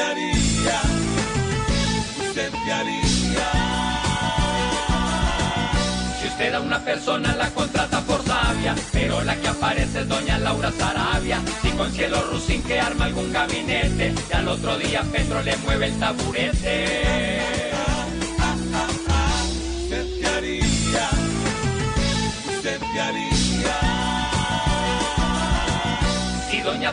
haría, usted haría. Si usted a una persona la contrata por sabia, pero la que aparece es doña Laura Sarabia. Si con cielo rusín que arma algún gabinete, y al otro día Petro le mueve el taburete. haría, haría. Si doña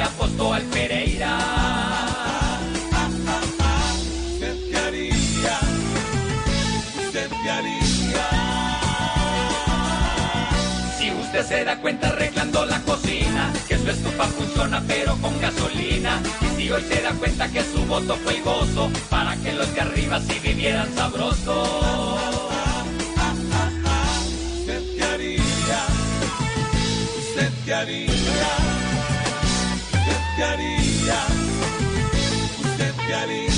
apostó al Pereira. usted qué haría, usted qué haría. Si usted se da cuenta arreglando la cocina, que su estufa funciona pero con gasolina. Y si hoy se da cuenta que su voto fue el gozo, para que los de arriba sí vivieran sabroso. usted qué haría, usted qué haría, qué haría, usted.